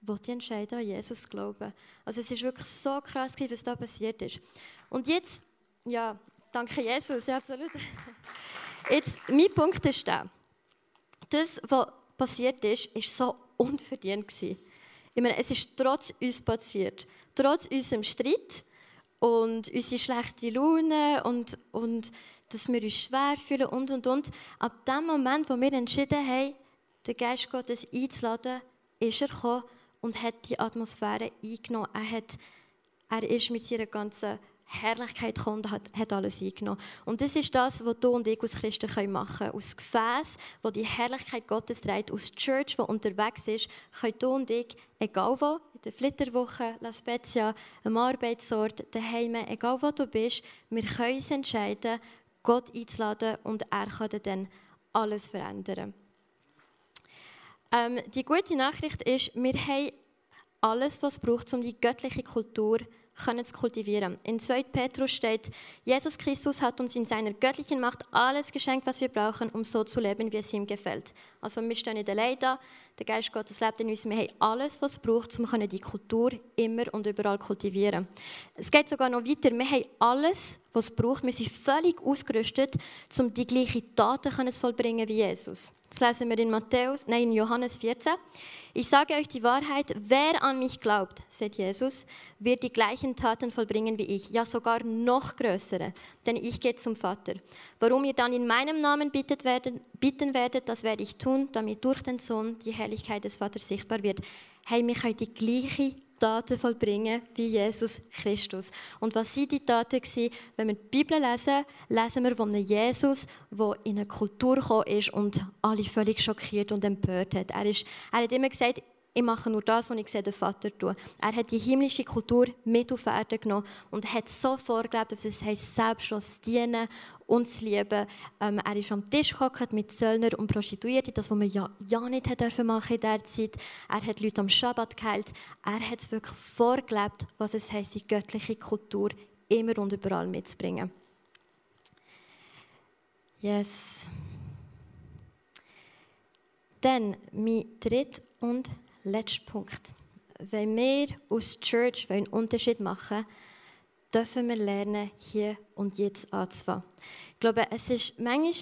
will ich entscheiden, an Jesus glauben. Also es ist wirklich so krass, was da passiert ist. Und jetzt, ja, danke Jesus, ja absolut. Jetzt, mein Punkt ist der, das, was passiert ist, ist so unverdient gewesen. Ich meine, es ist trotz uns passiert, trotz unserem Streit und unsere schlechte Laune und, und dass wir uns schwer fühlen und und und. Ab dem Moment, wo wir entschieden haben, den Geist Gottes einzuladen, ist er gekommen und hat die Atmosphäre eingenommen. Er, hat, er ist mit seiner ganzen Herrlichkeit gekommen und hat, hat, alles eingenommen. Und das ist das, was du und ich als Christen machen können. Aus Gefäß, wo die Herrlichkeit Gottes trägt, aus Church, wo unterwegs ist, können du und ich, egal wo, in der Flitterwoche, La Spezia, am Arbeitsort, daheim, egal wo du bist, wir können uns entscheiden, Gott einzuladen und er kann dann alles verändern. Ähm, die gute Nachricht ist, wir haben alles, was es braucht, um die göttliche Kultur zu kultivieren. In 2. Petrus steht, Jesus Christus hat uns in seiner göttlichen Macht alles geschenkt, was wir brauchen, um so zu leben, wie es ihm gefällt. Also wir stehen in der Lei da, der Geist Gottes lebt in uns, wir haben alles, was es braucht, um die Kultur immer und überall kultivieren. Es geht sogar noch weiter, wir haben alles, was es braucht, wir sind völlig ausgerüstet, um die gleichen Taten zu vollbringen wie Jesus. Das lesen wir in Matthäus, nein, in Johannes 14. Ich sage euch die Wahrheit, wer an mich glaubt, sagt Jesus, wird die gleichen Taten vollbringen wie ich, ja sogar noch größere, denn ich gehe zum Vater. Warum ihr dann in meinem Namen werden, bitten werdet, das werde ich tun, damit durch den Sohn die Herrlichkeit des Vaters sichtbar wird. Hey, wir können die gleiche Taten vollbringen wie Jesus Christus. Und was sind die Taten gewesen? Wenn wir die Bibel lesen, lesen wir von einem Jesus, der in eine Kultur gekommen ist und alle völlig schockiert und empört hat. Er, ist, er hat immer gesagt, ich mache nur das, was ich sehe, den Vater tun. Er hat die himmlische Kultur mit auf Erde genommen und hat so vorgelebt, dass es heißt, selbstlos dienen und zu lieben. Ähm, er ist am Tisch gehockt mit Zöllner und Prostituierten, das, was man ja, ja nicht hat dürfen machen in dieser Zeit. Er hat Leute am Schabbat geheilt. Er hat wirklich vorgelebt, was es heißt, die göttliche Kultur immer und überall mitzubringen. Yes. Dann mein dritter und letzter Punkt. Wenn wir aus Church einen Unterschied machen wollen, dürfen wir lernen, hier und jetzt anzufangen. Ich glaube, es ist manchmal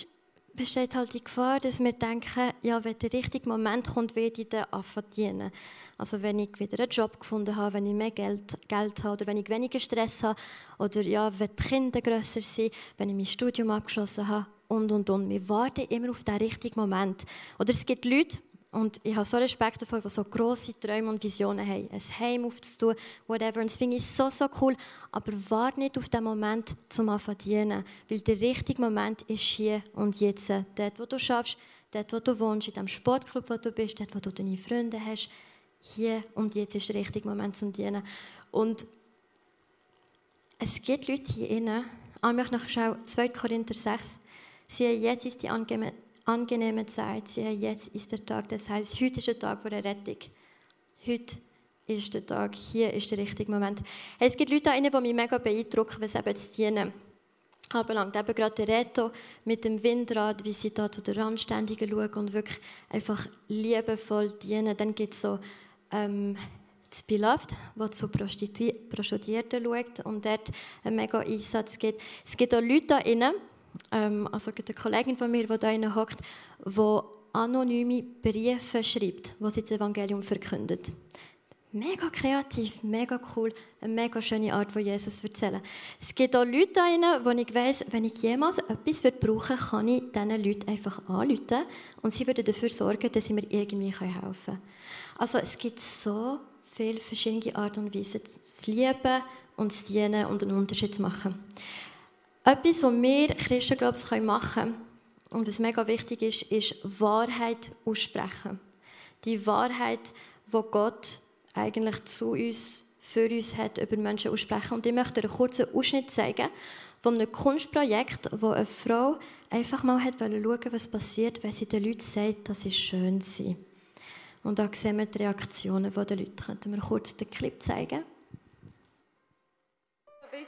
besteht halt die Gefahr, dass wir denken, ja, wenn der richtige Moment kommt, werde ich dann anfangen Also wenn ich wieder einen Job gefunden habe, wenn ich mehr Geld, Geld habe oder wenn ich weniger Stress habe oder ja, wenn die Kinder grösser sind, wenn ich mein Studium abgeschlossen habe und, und, und. Wir warten immer auf den richtigen Moment. Oder es gibt Leute, und ich habe so Respekt davor, die so grosse Träume und Visionen haben. Ein Heim aufzutun, whatever. Und das finde ich so, so cool. Aber warte nicht auf den Moment, zum Anfangen Weil der richtige Moment ist hier und jetzt. Dort, wo du schaffst, dort, wo du wohnst, in dem Sportclub, wo du bist, dort, wo du deine Freunde hast. Hier und jetzt ist der richtige Moment zum Dienen. Und es gibt Leute hier innen, ich möchte noch schauen, 2 Korinther 6, sie jetzt ist die angenehme Zeit. Siehe, jetzt ist der Tag. Das heißt, heute ist der Tag der Rettung. Heute ist der Tag. Hier ist der richtige Moment. Hey, es gibt Leute die mich mega beeindrucken, was eben zu dienen anbelangt. Eben gerade der Reto mit dem Windrad, wie sie da zu den Randständigen schauen und wirklich einfach liebevoll dienen. Dann gibt es so ähm, das Beloved, das zu Prostituierten schaut und dort einen mega Einsatz gibt. Es gibt auch Leute da drinnen, ähm, also eine Kollegin von mir, die da hockt, die anonyme Briefe schreibt, wo sie das Evangelium verkündet. Mega kreativ, mega cool, eine mega schöne Art, von Jesus zu erzählen. Es gibt auch Leute da wo ich weiss, wenn ich jemals etwas brauche, kann ich diesen Leuten einfach anrufen und sie würden dafür sorgen, dass sie mir irgendwie helfen können. Also es gibt so viele verschiedene Arten und Weisen zu lieben und zu dienen und einen Unterschied zu machen. Etwas, was wir Christen glaube ich, machen können und was mega wichtig ist, ist Wahrheit aussprechen. Die Wahrheit, die Gott eigentlich zu uns, für uns hat, über Menschen aussprechen. Und ich möchte einen kurzen Ausschnitt zeigen von einem Kunstprojekt, wo eine Frau einfach mal hat schauen was passiert, wenn sie den Leuten sagt, dass sie schön sind. Und da sehen wir die Reaktionen der Leute. Könnten wir kurz den Clip zeigen?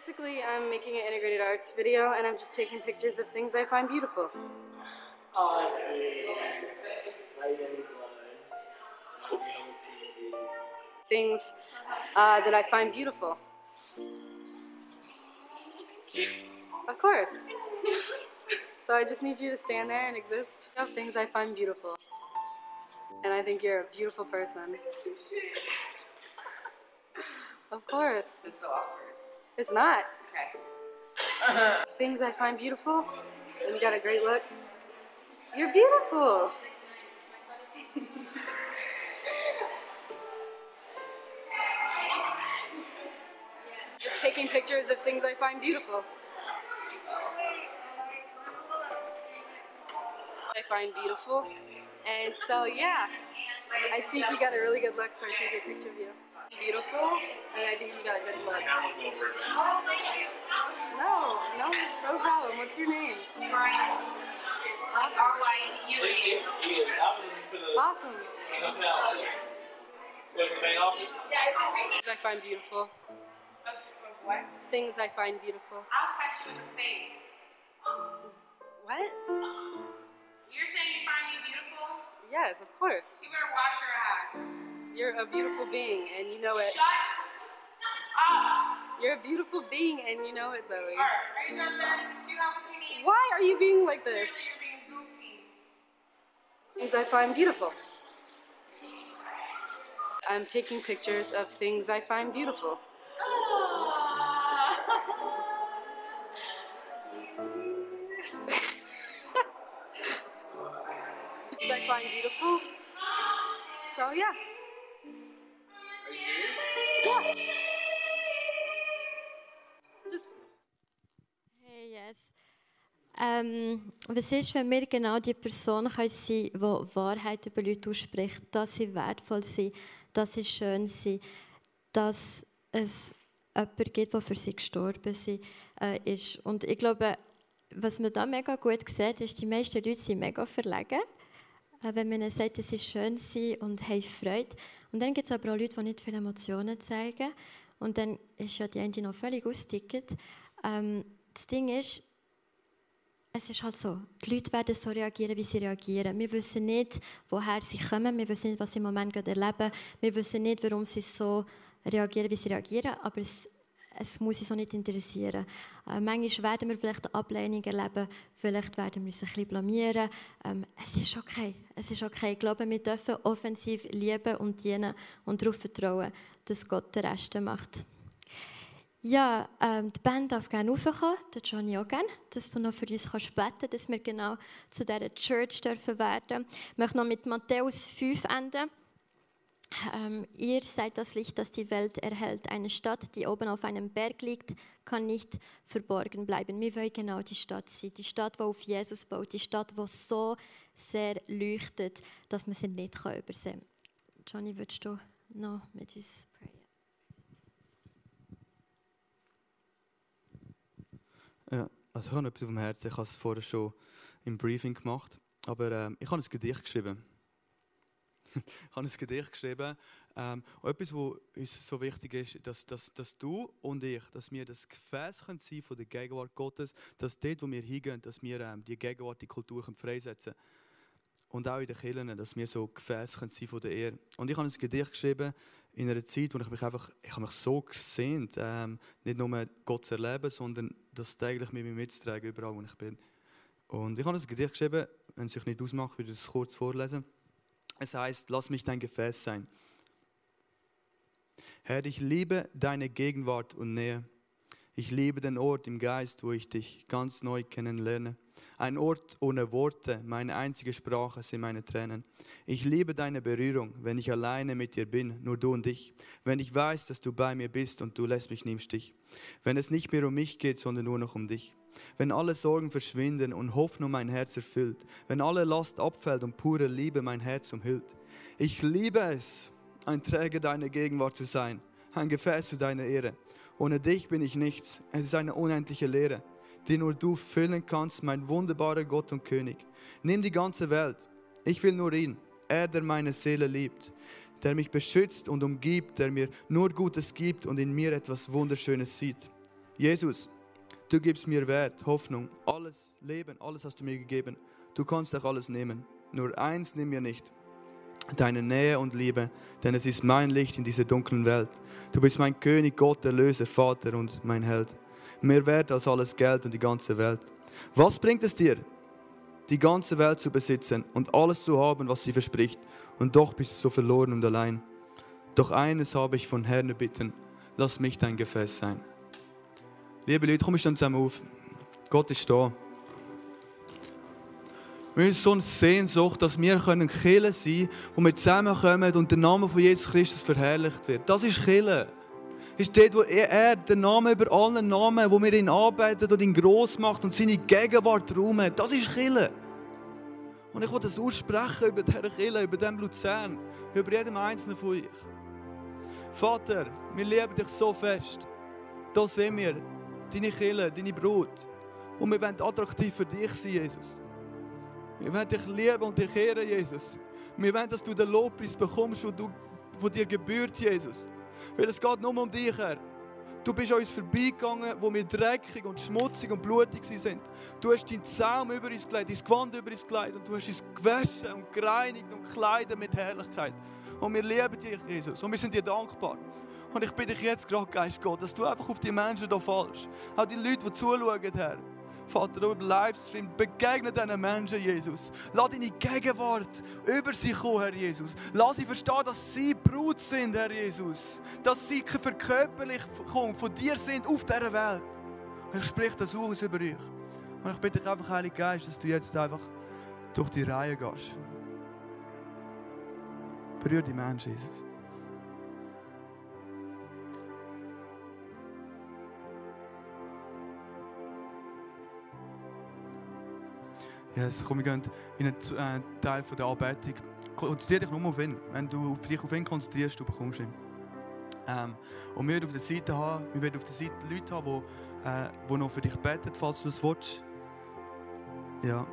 Basically, I'm making an integrated arts video and I'm just taking pictures of things I find beautiful. Oh, that's sweet. Right in blood. Right on TV. Things uh, that I find beautiful. Of course. so I just need you to stand there and exist of things I find beautiful. And I think you're a beautiful person. Of course. It's so awkward. It's not. Okay. Things I find beautiful, and you got a great look. You're beautiful. Just taking pictures of things I find beautiful. I find beautiful. And so, yeah, I think you got a really good look, so I took a picture of you. Beautiful, and I think you got a good look. Oh, no, no, no problem. What's your name? Brian. Like R-Y-U-E. Awesome. Things I find beautiful. Of, of what? Things I find beautiful. I'll catch you in the face. What? You're saying you find me beautiful? Yes, of course. You better wash your ass. You're a beautiful being, and you know it. Shut up. You're a beautiful being, and you know it, Zoe. Alright, are you done then? Do you have what you need? Why are you being like this? Clearly you're being goofy. Things I find beautiful. I'm taking pictures of things I find beautiful. Things I find beautiful. So yeah. Hey, yes. Ähm, was ist, wenn wir genau die Person sein können, die Wahrheit über Leute ausspricht, dass sie wertvoll sind, dass sie schön sind, dass es jemanden gibt, der für sie gestorben äh, ist. Und ich glaube, was man da mega gut sieht, ist, die meisten Leute sind mega verlegen, äh, wenn man ihnen sagt, dass sie schön sind und haben Freude. Und dann gibt es aber auch Leute, die nicht viele Emotionen zeigen. Und dann ist ja die eine noch völlig ausgedickt. Ähm, das Ding ist, es ist halt so, die Leute werden so reagieren, wie sie reagieren. Wir wissen nicht, woher sie kommen, wir wissen nicht, was sie im Moment gerade erleben, wir wissen nicht, warum sie so reagieren, wie sie reagieren, aber es, es muss uns auch nicht interessieren. Äh, manchmal werden wir vielleicht Ablehnung erleben, vielleicht werden wir uns ein bisschen blamieren. Ähm, es ist okay, es ist okay. Ich glaube, wir dürfen offensiv lieben und dienen und darauf vertrauen, dass Gott den Rest macht. Ja, ähm, die Band darf gerne raufkommen, der Johnny auch gerne, dass du noch für uns kannst beten dass wir genau zu dieser Church dürfen werden. Ich möchte noch mit Matthäus 5 enden. Ähm, ihr seid das Licht, das die Welt erhält. Eine Stadt, die oben auf einem Berg liegt, kann nicht verborgen bleiben. Wir wollen genau die Stadt sein. Die Stadt, die auf Jesus baut. Die Stadt, die so sehr leuchtet, dass man sie nicht übersehen kann. Johnny, würdest du noch mit uns prayen? Ja, also ich habe etwas auf dem Herzen. Ich habe es vorher schon im Briefing gemacht. Aber ähm, ich habe ein Gedicht geschrieben. Ich habe ein Gedicht geschrieben. Ähm, etwas, was uns so wichtig ist, dass, dass, dass du und ich, dass wir das Gefäß können sein von der Gegenwart Gottes, dass dort, wo wir hingehen, dass wir ähm, die Gegenwart, die Kultur können freisetzen können. Und auch in den Kirchen, dass wir so Gefäß können sein von der Ehre. Und ich habe ein Gedicht geschrieben in einer Zeit, wo ich mich einfach, ich habe mich so gesehnt, ähm, nicht nur Gott zu erleben, sondern das täglich mit mir mitzutragen, überall wo ich bin. Und ich habe ein Gedicht geschrieben, wenn es sich nicht ausmacht, würde ich es kurz vorlesen. Es heißt, lass mich dein Gefäß sein. Herr, ich liebe deine Gegenwart und Nähe. Ich liebe den Ort im Geist, wo ich dich ganz neu kennenlerne. Ein Ort ohne Worte, meine einzige Sprache sind meine Tränen. Ich liebe deine Berührung, wenn ich alleine mit dir bin, nur du und ich. Wenn ich weiß, dass du bei mir bist und du lässt mich nie im Stich. Wenn es nicht mehr um mich geht, sondern nur noch um dich. Wenn alle Sorgen verschwinden und Hoffnung mein Herz erfüllt. Wenn alle Last abfällt und pure Liebe mein Herz umhüllt. Ich liebe es, ein Träger deiner Gegenwart zu sein, ein Gefäß zu deiner Ehre. Ohne dich bin ich nichts. Es ist eine unendliche Leere, die nur du füllen kannst, mein wunderbarer Gott und König. Nimm die ganze Welt. Ich will nur ihn, er, der meine Seele liebt, der mich beschützt und umgibt, der mir nur Gutes gibt und in mir etwas Wunderschönes sieht. Jesus, du gibst mir Wert, Hoffnung, alles Leben, alles hast du mir gegeben. Du kannst auch alles nehmen. Nur eins nimm mir nicht. Deine Nähe und Liebe, denn es ist mein Licht in dieser dunklen Welt. Du bist mein König, Gott, Erlöser, Vater und mein Held. Mehr wert als alles Geld und die ganze Welt. Was bringt es dir, die ganze Welt zu besitzen und alles zu haben, was sie verspricht, und doch bist du so verloren und allein? Doch eines habe ich von Herrn bitten, lass mich dein Gefäß sein. Liebe Leute, komm ich dann zusammen auf. Gott ist da. Wir haben so eine Sehnsucht, dass wir können Kirche sein wo wir zusammenkommen und der Name von Jesus Christus verherrlicht wird. Das ist Kirche. Ist dort, wo er, der Name über allen Namen, wo wir ihn arbeitet und ihn gross macht und seine Gegenwart räumen. Das ist Kirche. Und ich will das aussprechen über diese Kirche, über den Luzern, über jedem Einzelnen von euch. Vater, wir lieben dich so fest. Da sind wir, deine Kirche, deine Brut. Und wir wollen attraktiv für dich sein, Jesus. Wir wollen dich lieben und dich ehren, Jesus. Wir wollen, dass du den Lobpreis bekommst, wo du von dir gebührt, Jesus. Weil es geht nur um dich, Herr. Du bist an uns vorbeigegangen, wo wir dreckig und schmutzig und blutig sind. Du hast deinen Zaum über uns gelegt, dein Gewand über uns gelegt und du hast uns gewaschen und gereinigt und gekleidet mit Herrlichkeit. Und wir lieben dich, Jesus. Und wir sind dir dankbar. Und ich bitte dich jetzt gerade, Geist Gott, dass du einfach auf die Menschen hier fallst. Auch die Leute, die zuschauen, Herr. Vater, über Livestream, begegne diesen Menschen, Jesus. Lass deine Gegenwart über sie kommen, Herr Jesus. Lass sie verstehen, dass sie Brut sind, Herr Jesus. Dass sie Verkörperlichung von dir sind auf dieser Welt. Ich spreche das aus über euch. Und ich bitte dich einfach, Heiliger Geist, dass du jetzt einfach durch die Reihe gehst. Berühr die Menschen, Jesus. Yes, komm, wir gehen in einen äh, Teil von der Anbetung. Konzentriere dich nur auf ihn. Wenn du dich auf ihn konzentrierst, du bekommst ihn. Ähm, und wir werden auf der Seite haben, wir werden auf der Seite Leute haben, die, äh, noch für dich beten, falls du es willst. Ja.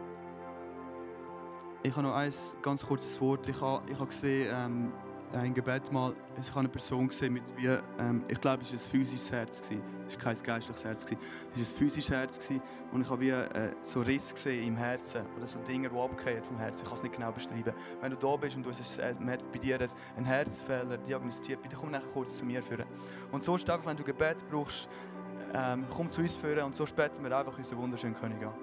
Ich habe noch ein ganz kurzes Wort. Ich habe, ich habe gesehen, ähm, ein Gebet mal, ich habe eine Person gesehen mit wie, ähm, ich glaube, es war ein physisches Herz gewesen. Es war kein geistliches Herz gewesen. Es war ein physisches Herz gewesen. und ich habe wie äh, so Riss gesehen im Herzen oder so Dinge, die abgehen vom Herzen. Ich kann es nicht genau beschreiben. Wenn du da bist und du hast äh, bei dir einen Herzfehler diagnostiziert, bitte komm nachher kurz zu mir führen. Und sonst einfach, wenn du Gebet brauchst, ähm, komm zu uns führen und so später wir einfach unseren wunderschönen König an.